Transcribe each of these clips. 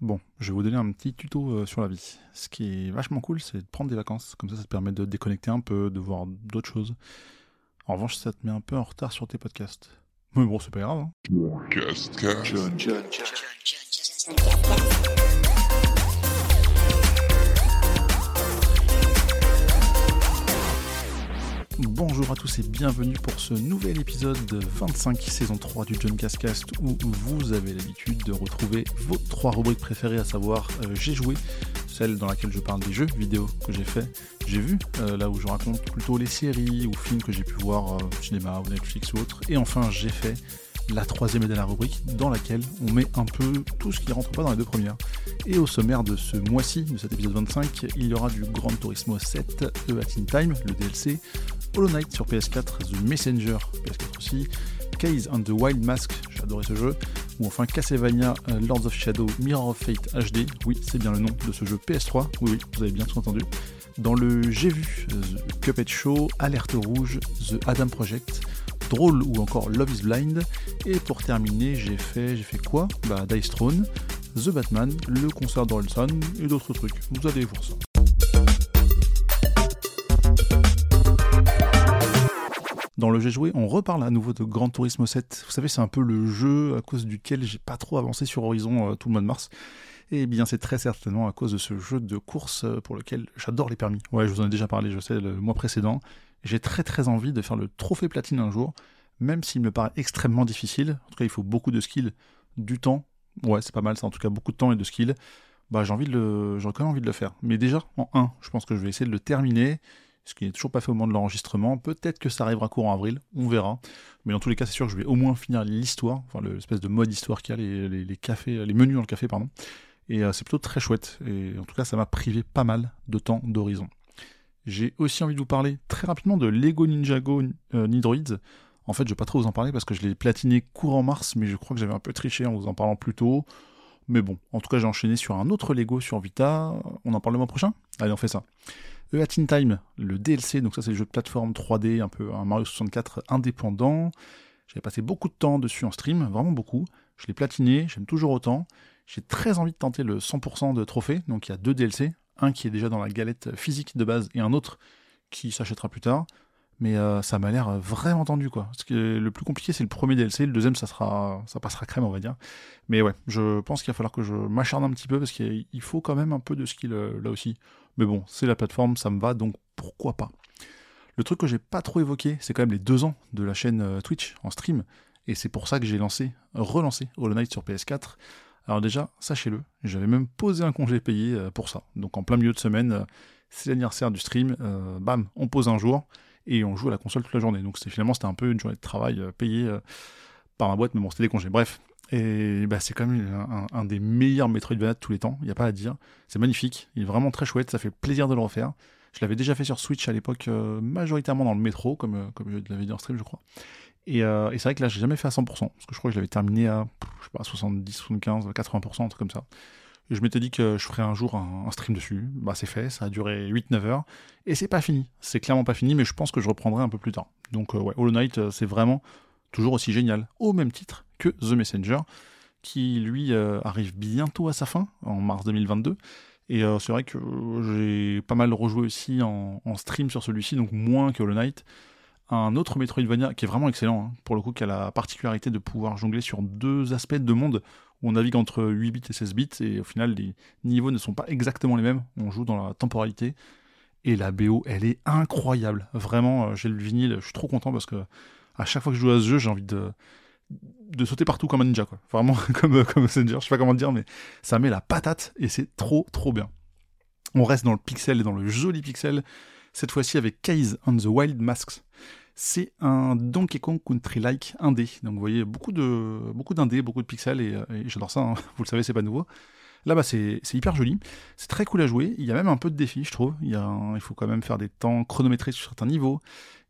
Bon, je vais vous donner un petit tuto euh, sur la vie. Ce qui est vachement cool, c'est de prendre des vacances. Comme ça, ça te permet de déconnecter un peu, de voir d'autres choses. En revanche, ça te met un peu en retard sur tes podcasts. Mais bon, c'est pas grave. Hein. Bonjour à tous et bienvenue pour ce nouvel épisode de 25 saison 3 du John Cascast où vous avez l'habitude de retrouver vos trois rubriques préférées, à savoir euh, J'ai joué, celle dans laquelle je parle des jeux vidéo que j'ai fait, j'ai vu, euh, là où je raconte plutôt les séries ou films que j'ai pu voir euh, au cinéma ou Netflix ou autre, et enfin j'ai fait la troisième et dernière rubrique dans laquelle on met un peu tout ce qui rentre pas dans les deux premières. Et au sommaire de ce mois-ci, de cet épisode 25, il y aura du Grand Turismo 7, The Hat in Time, le DLC, Hollow Knight sur PS4, The Messenger, PS4 aussi, Case and the Wild Mask, j'ai adoré ce jeu, ou enfin Castlevania euh, Lords of Shadow Mirror of Fate HD, oui c'est bien le nom de ce jeu PS3, oui oui, vous avez bien tout entendu. Dans le J'ai vu, The Cuphead Show, Alerte Rouge, The Adam Project, Drôle ou encore Love is Blind. Et pour terminer, j'ai fait, j'ai fait quoi? Bah Dice Throne, The Batman, le concert d'Orelsan et d'autres trucs. Vous allez voir ça. Dans le jeu joué, on reparle à nouveau de Grand Turismo 7. Vous savez, c'est un peu le jeu à cause duquel j'ai pas trop avancé sur Horizon euh, tout le mois de mars. Et eh bien, c'est très certainement à cause de ce jeu de course euh, pour lequel j'adore les permis. Ouais, je vous en ai déjà parlé, je sais, le mois précédent. J'ai très très envie de faire le trophée platine un jour, même s'il me paraît extrêmement difficile. En tout cas, il faut beaucoup de skills, du temps. Ouais, c'est pas mal, ça en tout cas beaucoup de temps et de skills. Bah, j'ai envie de le, j'aurais quand même envie de le faire. Mais déjà, en 1, je pense que je vais essayer de le terminer, ce qui n'est toujours pas fait au moment de l'enregistrement. Peut-être que ça arrivera courant avril, on verra. Mais dans tous les cas, c'est sûr que je vais au moins finir l'histoire, enfin l'espèce de mode histoire qu'il y a, les, cafés, les menus dans le café, pardon. Et euh, c'est plutôt très chouette. Et en tout cas, ça m'a privé pas mal de temps d'horizon. J'ai aussi envie de vous parler très rapidement de Lego Ninjago euh, Nidroids. En fait, je vais pas trop vous en parler parce que je l'ai platiné courant mars, mais je crois que j'avais un peu triché en vous en parlant plus tôt. Mais bon, en tout cas, j'ai enchaîné sur un autre Lego sur Vita. On en parle le mois prochain? Allez, on fait ça. E At In Time, le DLC, donc ça c'est le jeu de plateforme 3D, un peu un Mario 64 indépendant. J'avais passé beaucoup de temps dessus en stream, vraiment beaucoup. Je l'ai platiné, j'aime toujours autant. J'ai très envie de tenter le 100% de trophée, donc il y a deux DLC, un qui est déjà dans la galette physique de base et un autre qui s'achètera plus tard. Mais euh, ça m'a l'air vraiment tendu quoi. Parce que le plus compliqué c'est le premier DLC, le deuxième ça sera ça passera crème on va dire. Mais ouais, je pense qu'il va falloir que je m'acharne un petit peu parce qu'il faut quand même un peu de skill euh, là aussi. Mais bon, c'est la plateforme, ça me va donc pourquoi pas. Le truc que j'ai pas trop évoqué, c'est quand même les deux ans de la chaîne euh, Twitch en stream. Et c'est pour ça que j'ai lancé, relancé Hollow Knight sur PS4 alors déjà, sachez-le, j'avais même posé un congé payé euh, pour ça. Donc en plein milieu de semaine, euh, c'est l'anniversaire du stream, euh, bam, on pose un jour et on joue à la console toute la journée. Donc finalement c'était un peu une journée de travail payée par ma boîte, mais bon, c'était des congés. Bref, et bah, c'est quand même un, des meilleurs Metroidvania de tous les temps, il n'y a pas à dire. C'est magnifique, il est vraiment très chouette, ça fait plaisir de le refaire. Je l'avais déjà fait sur Switch à l'époque, majoritairement dans le métro, comme, comme je l'avais dit en stream, je crois. Euh, et, c'est vrai que là, j'ai jamais fait à 100%, parce que je crois que je l'avais terminé à, je sais pas, 70, 75, 80%, un truc comme ça. Je m'étais dit que je ferais un jour un, stream dessus. Bah, c'est fait, ça a duré 8-9 heures. Et c'est pas fini. C'est clairement pas fini, mais je pense que je reprendrai un peu plus tard. Donc, euh, ouais, Hollow Knight, euh, c'est vraiment toujours aussi génial, au même titre que The Messenger, qui lui arrive bientôt à sa fin, en mars 2022. Et c'est vrai que j'ai pas mal rejoué aussi en, stream sur celui-ci, donc moins que Hollow Knight un autre Metroidvania qui est vraiment excellent, hein, pour le coup, qui a la particularité de pouvoir jongler sur deux aspects de monde on navigue entre 8 bits et 16 bits, et au final, les niveaux ne sont pas exactement les mêmes, on joue dans la temporalité, et la BO, elle est incroyable. Vraiment, euh, j'ai le vinyle, je suis trop content parce que à chaque fois que je joue à ce jeu, j'ai envie de, de sauter partout comme un ninja, quoi. Vraiment, comme, comme Messenger, je sais pas comment dire, mais ça met la patate, et c'est trop, trop bien. On reste dans le pixel et dans le joli pixel, cette fois-ci avec Case and the Wild Masks. C'est un Donkey Kong Country-like indé. Donc vous voyez beaucoup de beaucoup d'indés, beaucoup de pixels et, j'adore ça. Hein. Vous le savez, c'est pas nouveau. Là, bas c'est hyper joli. C'est très cool à jouer. Il y a même un peu de défi, je trouve. Il, faut quand même faire des temps chronométrés sur certains niveaux.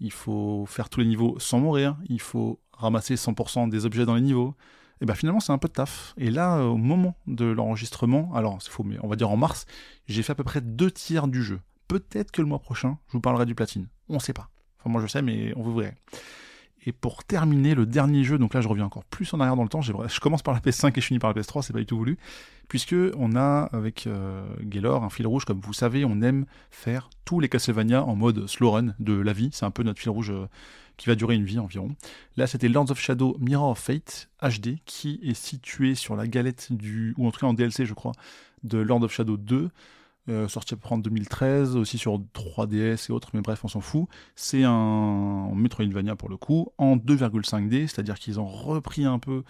Il faut faire tous les niveaux sans mourir. Il faut ramasser 100% des objets dans les niveaux. Et bien finalement, c'est un peu de taf. Et là, au moment de l'enregistrement, alors c'est faux, mais on va dire en mars, j'ai fait à peu près deux tiers du jeu. Peut-être que le mois prochain, je vous parlerai du platine. On sait pas. Enfin, moi je sais, mais on vous verrait. Et pour terminer, le dernier jeu, donc là je reviens encore plus en arrière dans le temps, je commence par la PS5 et je finis par la PS3, c'est pas du tout voulu, puisque on a avec euh, Gaylor un fil rouge, comme vous savez, on aime faire tous les Castlevania en mode slow run de la vie, c'est un peu notre fil rouge euh, qui va durer une vie environ. Là c'était Lords of Shadow Mirror of Fate HD, qui est situé sur la galette du, ou en tout cas en DLC je crois, de Lord of Shadow 2, euh, sorti à peu en 2013, aussi sur 3DS et autres, mais bref, on s'en fout. C'est un Metroidvania pour le coup, en 2,5D, c'est-à-dire qu'ils ont repris un peu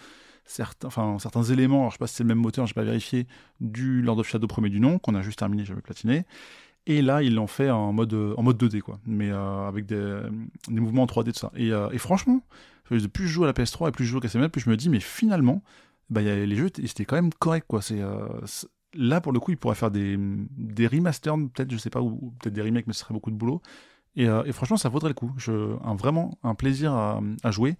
certains, enfin, certains éléments, alors je sais pas si c'est le même moteur, j'ai pas vérifié, du Lord of Shadow premier du nom, qu'on a juste terminé, j'avais platiné. Et là, ils l'ont fait en mode, en mode 2D, quoi, mais euh, avec des, mouvements en 3D, tout ça. Et, euh, franchement, plus je joue à la PS3 et plus je joue au KCML, plus je me dis, mais finalement, bah, y a, les jeux, c'était quand même correct, quoi. Là, pour le coup, il pourrait faire des, remasters, peut-être, je sais pas, ou, peut-être des remakes, mais ce serait beaucoup de boulot. Et, euh, franchement, ça vaudrait le coup. Vraiment un plaisir à, à, jouer,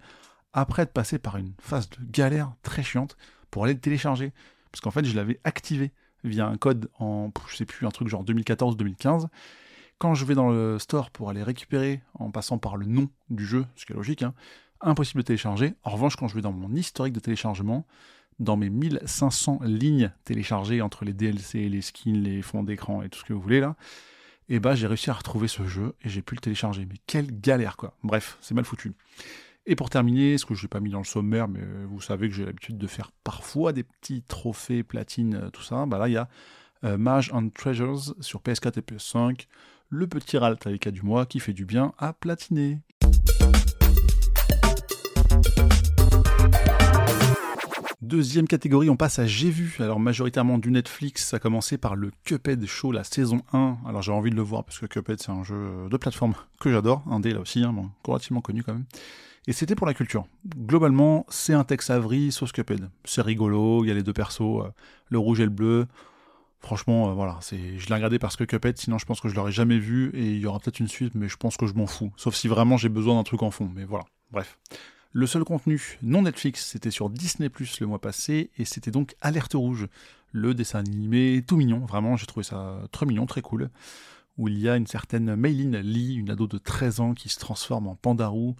après être passé par une phase de galère très chiante pour aller le télécharger. Parce qu'en fait, je l'avais activé via un code en, je sais plus, un truc genre 2014-2015. Quand je vais dans le store pour aller récupérer en passant par le nom du jeu, ce qui est logique, hein, impossible de télécharger. En revanche, quand je vais dans mon historique de téléchargement, dans mes 1500 lignes téléchargées entre les DLC, les skins, les fonds d'écran et tout ce que vous voulez là, et bah j'ai réussi à retrouver ce jeu et j'ai pu le télécharger. Mais quelle galère quoi. Bref, c'est mal foutu. Et pour terminer, ce que je n'ai pas mis dans le sommaire, mais vous savez que j'ai l'habitude de faire parfois des petits trophées, platine, euh, tout ça, bah là il y a euh, Mage and Treasures sur PS4 et PS5, le petit Ralt avec du mois qui fait du bien à platiner. Deuxième catégorie, on passe à J'ai vu. Alors majoritairement du Netflix, ça a commencé par le Cuphead Show, la saison 1. Alors j'ai envie de le voir parce que Cuphead c'est un jeu de plateforme que j'adore, un dé là aussi, hein, relativement connu quand même. Et c'était pour la culture. Globalement, c'est un Tex Avery sauce Cuphead. C'est rigolo, il y a les deux persos, euh, le rouge et le bleu. Franchement, euh, voilà, c'est, je l'ai regardé parce que Cuphead, sinon je pense que je l'aurais jamais vu et il y aura peut-être une suite, mais je pense que je m'en fous. Sauf si vraiment j'ai besoin d'un truc en fond, mais voilà. Bref. Le seul contenu non Netflix, c'était sur Disney Plus le mois passé, et c'était donc Alerte Rouge, le dessin animé tout mignon, vraiment, j'ai trouvé ça très mignon, très cool, où il y a une certaine Maylin Lee, une ado de 13 ans qui se transforme en pandarou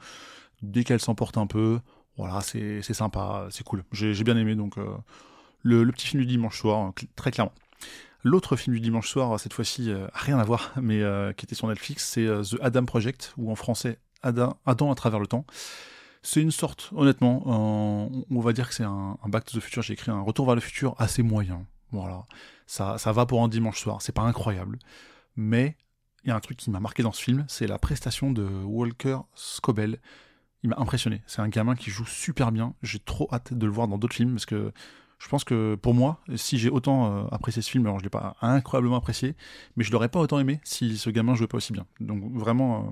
dès qu'elle s'emporte un peu. Voilà, c'est sympa, c'est cool. J'ai bien aimé, donc euh, le, petit film du dimanche soir, très clairement. L'autre film du dimanche soir, cette fois-ci, euh, rien à voir, mais euh, qui était sur Netflix, c'est The Adam Project, ou en français Adam, Adam à travers le temps. C'est une sorte, honnêtement, on va dire que c'est un, Back to the Future. J'ai écrit un Retour vers le futur assez moyen. Voilà, ça, va pour un dimanche soir. C'est pas incroyable, mais il y a un truc qui m'a marqué dans ce film, c'est la prestation de Walker Scobell. Il m'a impressionné. C'est un gamin qui joue super bien. J'ai trop hâte de le voir dans d'autres films parce que je pense que pour moi, si j'ai autant euh, apprécié ce film, alors je l'ai pas incroyablement apprécié, mais je l'aurais pas autant aimé si ce gamin jouait pas aussi bien. Donc vraiment, euh,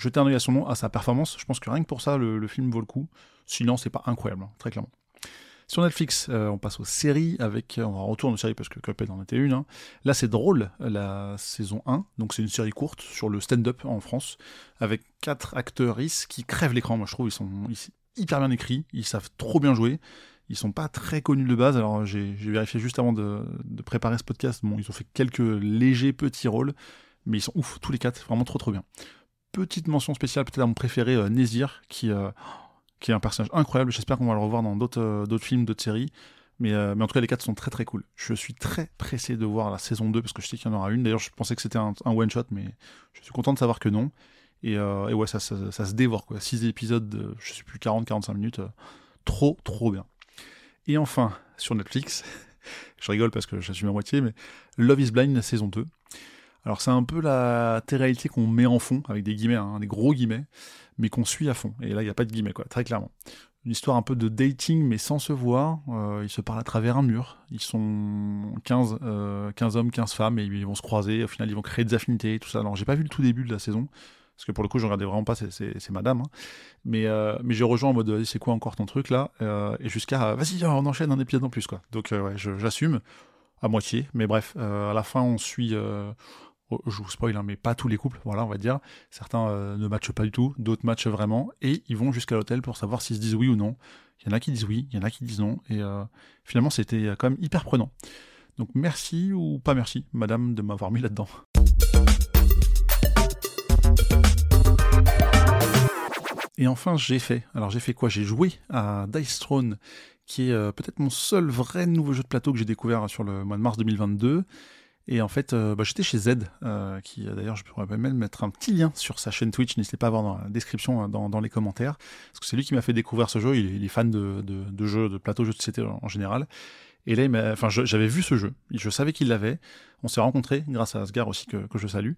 jeter un à son nom, à sa performance. Je pense que rien que pour ça, le, film vaut le coup. Sinon, c'est pas incroyable, hein, très clairement. Sur Netflix, euh, on passe aux séries avec. Euh, on retourne aux séries parce que Cuphead en était une. Hein. Là, c'est drôle, la saison 1. Donc, c'est une série courte sur le stand-up en France avec quatre acteurs qui crèvent l'écran. Moi, je trouve ils sont, hyper bien écrits. Ils savent trop bien jouer. Ils sont pas très connus de base. Alors, j'ai vérifié juste avant de, de, préparer ce podcast. Bon, ils ont fait quelques légers petits rôles. Mais ils sont ouf, tous les quatre. Vraiment trop, trop bien petite mention spéciale peut-être à mon préféré, euh, Nézir, qui, euh, qui est un personnage incroyable. J'espère qu'on va le revoir dans d'autres euh, films, d'autres séries. Mais, en tout cas, les quatre sont très très cool. Je suis très pressé de voir la saison 2 parce que je sais qu'il y en aura une. D'ailleurs, je pensais que c'était un, one-shot, mais je suis content de savoir que non. Et, ouais, ça, ça, se dévore quoi. 6 épisodes de, je sais plus, 40-45 minutes. trop, trop bien. Et enfin, sur Netflix, je rigole parce que j'assume à moitié, mais Love is Blind saison 2. Alors c'est un peu la réalité qu'on met en fond, avec des guillemets, hein, des gros guillemets, mais qu'on suit à fond. Et là, il n'y a pas de guillemets, quoi, très clairement. Une histoire un peu de dating, mais sans se voir. Euh, ils se parlent à travers un mur. Ils sont 15, 15 euh, hommes, 15 femmes, et ils vont se croiser. Au final, ils vont créer des affinités, tout ça. Alors, j'ai pas vu le tout début de la saison, parce que pour le coup, je regardais vraiment pas, c'est madame. Hein. Mais, euh, mais j'ai rejoint en mode, c'est quoi encore ton truc là Et jusqu'à, vas-y, on enchaîne un épisode en plus, quoi. Donc, j'assume, à moitié. Mais bref, à la fin, on suit je vous spoil, hein, mais pas tous les couples, voilà, on va dire. Certains euh, ne matchent pas du tout, d'autres matchent vraiment, et ils vont jusqu'à l'hôtel pour savoir s'ils se disent oui ou non. Il y en a qui disent oui, il y en a qui disent non, et euh, finalement c'était euh, quand même hyper prenant. Donc merci ou pas merci, madame, de m'avoir mis là-dedans. Et enfin, j'ai fait. Alors j'ai fait quoi? J'ai joué à Dice Throne, qui est peut-être mon seul vrai nouveau jeu de plateau que j'ai découvert sur le mois de mars 2022. Et en fait, euh, bah, j'étais chez Z, euh, qui d'ailleurs, je pourrais même mettre un petit lien sur sa chaîne Twitch, n'hésitez pas à voir dans la description, dans, les commentaires, parce que c'est lui qui m'a fait découvrir ce jeu, il est, fan de, jeux, de plateau, jeux de société en, général. Et là, enfin, j'avais vu ce jeu, je savais qu'il l'avait, on s'est rencontrés grâce à Asgar aussi, que je salue.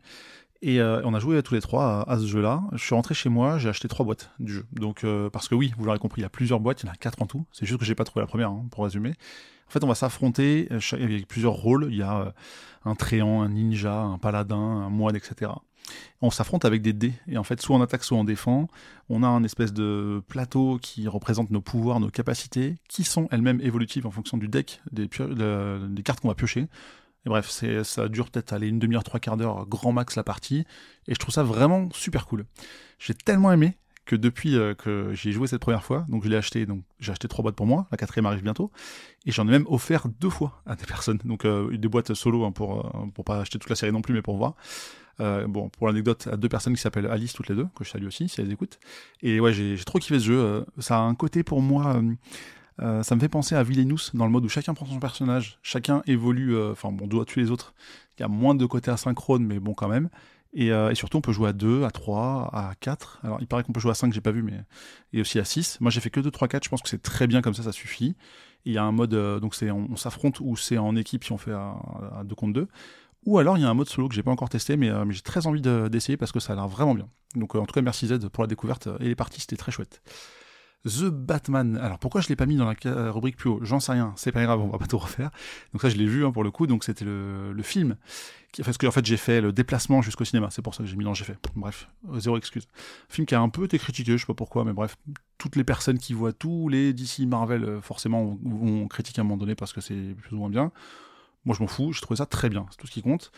Et euh, on a joué tous les trois à, ce jeu-là. Je suis rentré chez moi, j'ai acheté trois boîtes du jeu. Donc, euh, parce que oui, vous l'aurez compris, il y a plusieurs boîtes, il y en a quatre en tout. C'est juste que j'ai pas trouvé la première, hein, pour résumer. En fait, on va s'affronter avec plusieurs rôles. Il y a euh, un tréant, un ninja, un paladin, un moine, etc. On s'affronte avec des dés, et en fait, soit on attaque, soit on défend. On a un espèce de plateau qui représente nos pouvoirs, nos capacités, qui sont elles-mêmes évolutives en fonction du deck, des, des cartes qu'on va piocher. Bref, c'est, ça dure peut-être aller une demi-heure, trois quarts d'heure, grand max la partie. Et je trouve ça vraiment super cool. J'ai tellement aimé que depuis euh, que j'ai joué cette première fois, donc je l'ai acheté, donc j'ai acheté trois boîtes pour moi, la quatrième arrive bientôt, et j'en ai même offert deux fois à des personnes, donc euh, des boîtes solo hein, pour euh, pour pas acheter toute la série non plus, mais pour voir. bon, pour l'anecdote, à deux personnes qui s'appellent Alice toutes les deux, que je salue aussi si elles écoutent. Et ouais, j'ai, trop kiffé ce jeu. ça a un côté pour moi euh, ça me fait penser à Villainous dans le mode où chacun prend son personnage, chacun évolue, euh, enfin bon, doit tuer les autres. Il y a moins de côté asynchrone, mais bon quand même. Euh, et, surtout, on peut jouer à 2, à 3, à 4. Alors, il paraît qu'on peut jouer à 5, j'ai pas vu, mais. Et aussi à 6. Moi, j'ai fait que 2, 3, 4. Je pense que c'est très bien comme ça, ça suffit. Il y a un mode, donc c'est on, s'affronte ou c'est en équipe si on fait à, 2 contre 2. Ou alors, il y a un mode solo que j'ai pas encore testé, mais, mais j'ai très envie d'essayer parce que ça a l'air vraiment bien. Donc, en tout cas, merci Z pour la découverte. Et les parties, c'était très chouette. The Batman. Alors pourquoi je l'ai pas mis dans la euh, rubrique plus haut? J'en sais rien, c'est pas grave, on va pas tout refaire. Donc ça je l'ai vu hein, pour le coup, donc c'était le, film. Parce que en fait j'ai fait le déplacement jusqu'au cinéma, c'est pour ça que j'ai mis dans j'ai fait. Bref, euh, zéro excuse. Film qui a un peu été critiqué, je sais pas pourquoi, mais bref, toutes les personnes qui voient tous les DC Marvel euh, forcément vont critiquer à un moment donné parce que c'est plus ou moins bien. Moi je m'en fous, j'ai trouvé ça très bien, c'est tout ce qui compte.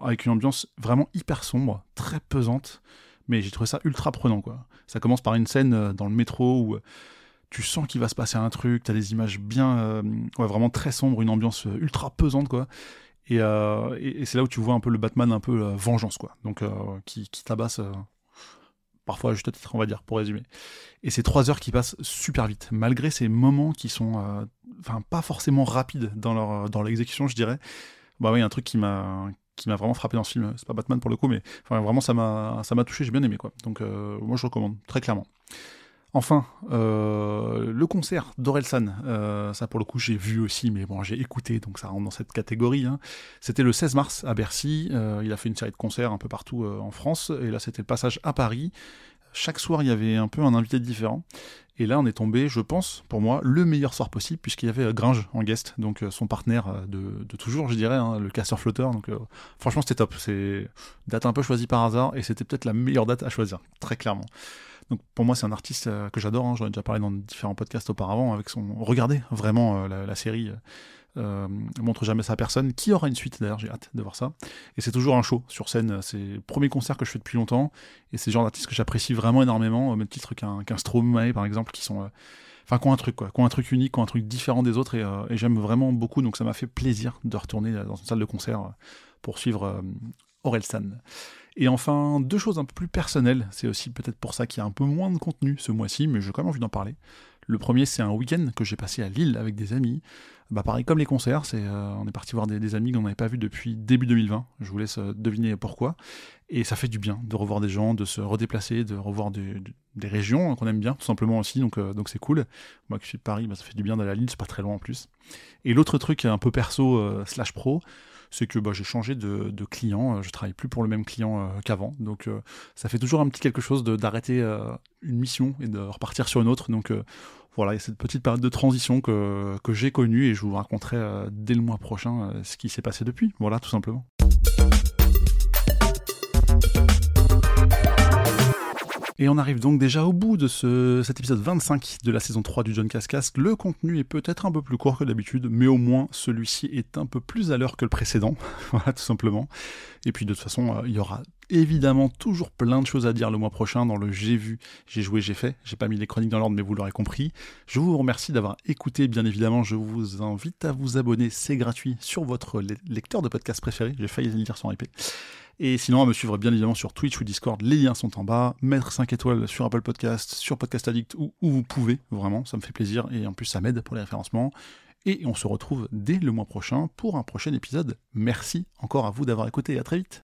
Avec une ambiance vraiment hyper sombre, très pesante mais j'ai trouvé ça ultra prenant quoi. Ça commence par une scène euh, dans le métro où euh, tu sens qu'il va se passer un truc, t'as des images bien, euh, vraiment très sombres, une ambiance ultra pesante quoi. Et, c'est là où tu vois un peu le Batman un peu vengeance quoi, donc qui, qui, tabasse parfois juste à titre on va dire pour résumer. Et c'est trois heures qui passent super vite, malgré ces moments qui sont, enfin pas forcément rapides dans leur dans l'exécution je dirais. Bah oui, un truc qui m'a qui m'a vraiment frappé dans ce film. C'est pas Batman pour le coup, mais vraiment ça m'a ça m'a touché, j'ai bien aimé quoi. Donc euh, moi je recommande très clairement. Enfin, euh, le concert d'Orelsan, euh, ça pour le coup j'ai vu aussi, mais bon j'ai écouté, donc ça rentre dans cette catégorie. Hein. C'était le 16 mars à Bercy, il a fait une série de concerts un peu partout en France, et là c'était le passage à Paris. Chaque soir il y avait un peu un invité différent, et là, on est tombé, je pense, pour moi, le meilleur soir possible, puisqu'il y avait euh, Gringe en guest, donc euh, son partenaire euh, de, toujours, je dirais, hein, le casseur-flotteur. Donc, franchement, c'était top. C'est date un peu choisie par hasard, et c'était peut-être la meilleure date à choisir, très clairement. Donc, pour moi, c'est un artiste que j'adore. Hein, J'en ai déjà parlé dans différents podcasts auparavant, avec son. Regardez vraiment la, série montre jamais ça à personne. Qui aura une suite d'ailleurs, j'ai hâte de voir ça. Et c'est toujours un show sur scène. C'est le premier concert que je fais depuis longtemps. Et c'est le genre d'artistes que j'apprécie vraiment énormément, au même titre qu'un qu'un Stromae par exemple, qui sont. Euh, enfin, qui ont un truc, quoi. Qui ont un truc unique, qui ont un truc différent des autres. Et, euh, et j'aime vraiment beaucoup. Donc ça m'a fait plaisir de retourner dans une salle de concert pour suivre Orelsan. Et enfin, deux choses un peu plus personnelles. C'est aussi peut-être pour ça qu'il y a un peu moins de contenu ce mois-ci, mais j'ai quand même envie d'en parler. Le premier, c'est un week-end que j'ai passé à Lille avec des amis. Bah pareil, comme les concerts, euh, on est parti voir des, amis qu'on n'avait pas vus depuis début 2020. Je vous laisse euh, deviner pourquoi. Et ça fait du bien de revoir des gens, de se redéplacer, de revoir des, régions qu'on aime bien, tout simplement aussi. Donc, euh, donc c'est cool. Moi qui suis de Paris, bah, ça fait du bien d'aller à Lille, c'est pas très loin en plus. Et l'autre truc un peu perso slash pro, c'est que bah, j'ai changé de, client, je travaille plus pour le même client qu'avant, donc ça fait toujours un petit quelque chose d'arrêter une mission et de repartir sur une autre, donc voilà, il y a cette petite période de transition que, que j'ai connue et je vous raconterai euh, dès le mois prochain euh, ce qui s'est passé depuis. Voilà, tout simplement. Et on arrive donc déjà au bout de ce, cet épisode 25 de la saison 3 du John Cascast. Le contenu est peut-être un peu plus court que d'habitude, mais au moins celui-ci est un peu plus à l'heure que le précédent. voilà, tout simplement. Et puis de toute façon, euh, il y aura évidemment toujours plein de choses à dire le mois prochain dans le J'ai vu, j'ai joué, j'ai fait. J'ai pas mis les chroniques dans l'ordre, mais vous l'aurez compris. Je vous remercie d'avoir écouté, bien évidemment. Je vous invite à vous abonner, c'est gratuit, sur votre lecteur de podcast préféré. J'ai failli le dire sans répéter. Et sinon, à me suivre bien évidemment sur Twitch ou Discord, les liens sont en bas. Mettre 5 étoiles sur Apple Podcast, sur Podcast Addict, où, où vous pouvez, vraiment, ça me fait plaisir. Et en plus, ça m'aide pour les référencements. Et on se retrouve dès le mois prochain pour un prochain épisode. Merci encore à vous d'avoir écouté. À très vite.